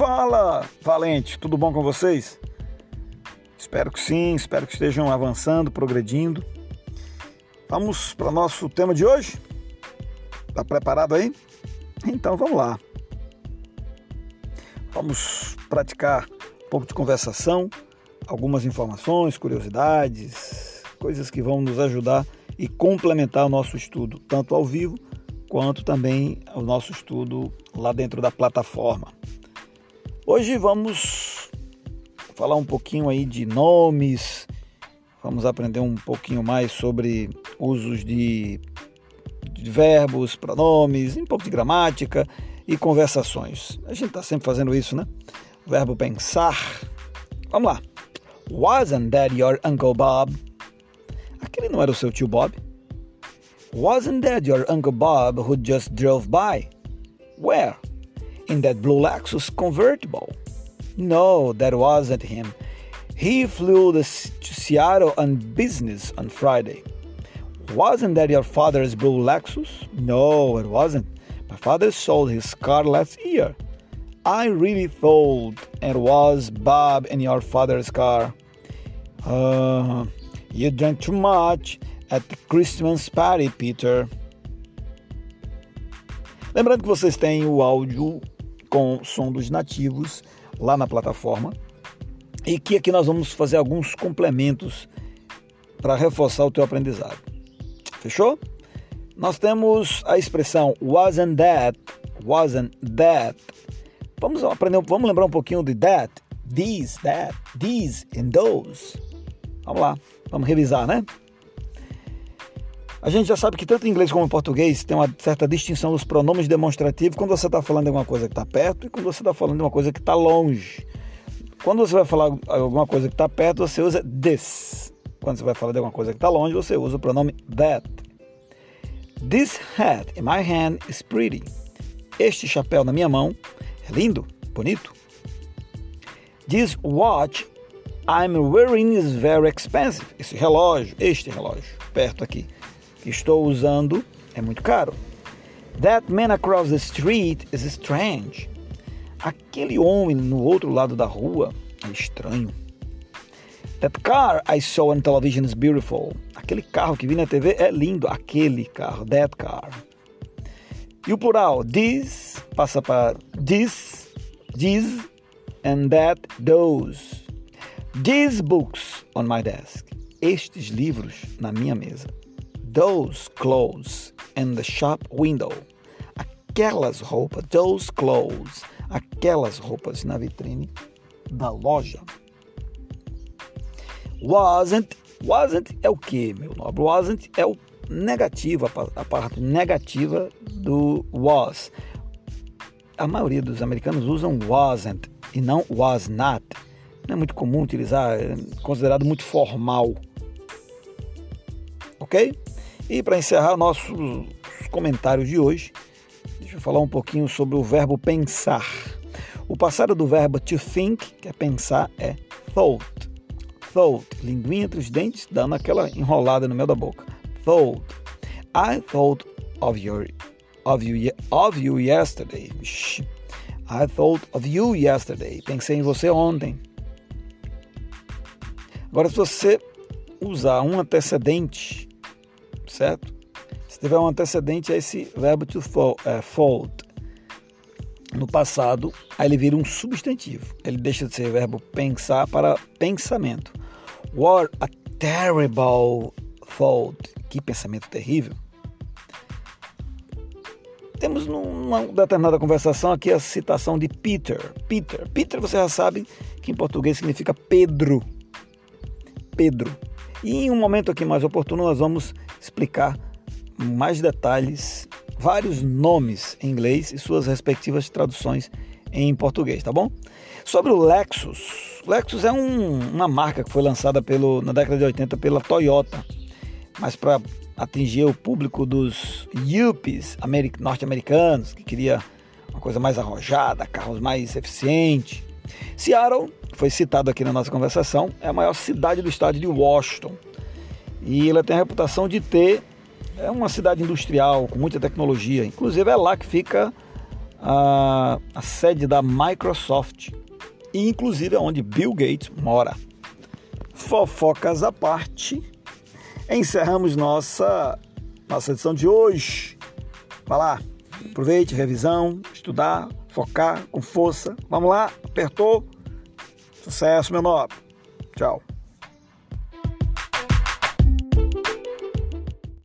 Fala, valente, tudo bom com vocês? Espero que sim, espero que estejam avançando, progredindo. Vamos para o nosso tema de hoje? Tá preparado aí? Então vamos lá. Vamos praticar um pouco de conversação, algumas informações, curiosidades, coisas que vão nos ajudar e complementar o nosso estudo, tanto ao vivo quanto também o nosso estudo lá dentro da plataforma. Hoje vamos falar um pouquinho aí de nomes, vamos aprender um pouquinho mais sobre usos de, de verbos, pronomes, um pouco de gramática e conversações. A gente está sempre fazendo isso, né? O verbo pensar. Vamos lá. Wasn't that your Uncle Bob? Aquele não era o seu tio Bob? Wasn't that your Uncle Bob who just drove by? Where? In that blue Lexus convertible? No, that wasn't him. He flew to Seattle on business on Friday. Wasn't that your father's blue Lexus? No, it wasn't. My father sold his car last year. I really thought it was Bob in your father's car. Uh, you drank too much at the Christmas party, Peter. Lembrando que vocês têm o áudio com som dos nativos lá na plataforma e que aqui nós vamos fazer alguns complementos para reforçar o teu aprendizado. Fechou? Nós temos a expressão wasn't that, wasn't that. Vamos aprender, vamos lembrar um pouquinho de that, these, that, these and those. Vamos lá, vamos revisar, né? A gente já sabe que tanto em inglês como em português tem uma certa distinção dos pronomes demonstrativos quando você está falando de alguma coisa que está perto e quando você está falando de uma coisa que está longe. Quando você vai falar alguma coisa que está perto, você usa this. Quando você vai falar de alguma coisa que está longe, você usa o pronome that. This hat in my hand is pretty. Este chapéu na minha mão é lindo, bonito. This watch I'm wearing is very expensive. Esse relógio, este relógio, perto aqui estou usando é muito caro. That man across the street is strange. Aquele homem no outro lado da rua é estranho. That car I saw on television is beautiful. Aquele carro que vi na TV é lindo. Aquele carro, that car. E o plural, this, passa para this, this, and that, those. These books on my desk. Estes livros na minha mesa those clothes in the shop window. Aquelas roupas, those clothes, aquelas roupas na vitrine da loja. Wasn't, wasn't é o que, meu nobre? Wasn't é o negativo, a parte negativa do was. A maioria dos americanos usam wasn't e não was not. Não é muito comum utilizar, é considerado muito formal. Ok? E para encerrar nossos comentários de hoje, deixa eu falar um pouquinho sobre o verbo pensar. O passado do verbo to think, que é pensar, é thought. Thought, linguinha entre os dentes, dando aquela enrolada no meio da boca. Thought. I thought of your of you of you yesterday. I thought of you yesterday. Pensei em você ontem. Agora, se você usar um antecedente certo? Se tiver um antecedente a esse verbo to é, fold, no passado, aí ele vira um substantivo. Ele deixa de ser verbo pensar para pensamento. What a terrible thought. Que pensamento terrível. Temos numa determinada conversação aqui a citação de Peter. Peter. Peter, você já sabe que em português significa Pedro. Pedro. E em um momento aqui mais oportuno, nós vamos explicar mais detalhes, vários nomes em inglês e suas respectivas traduções em português, tá bom? Sobre o Lexus. Lexus é um, uma marca que foi lançada pelo, na década de 80 pela Toyota, mas para atingir o público dos yuppies norte-americanos, que queria uma coisa mais arrojada, carros mais eficientes. Seattle foi citado aqui na nossa conversação, é a maior cidade do estado de Washington. E ela tem a reputação de ter é uma cidade industrial com muita tecnologia. Inclusive é lá que fica a, a sede da Microsoft e inclusive é onde Bill Gates mora. Fofocas à parte, encerramos nossa, nossa edição de hoje. Vai lá, aproveite, revisão, estudar, focar com força. Vamos lá, apertou. Sucesso, meu nobre. Tchau.